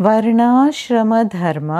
वर्णाश्रमधर्म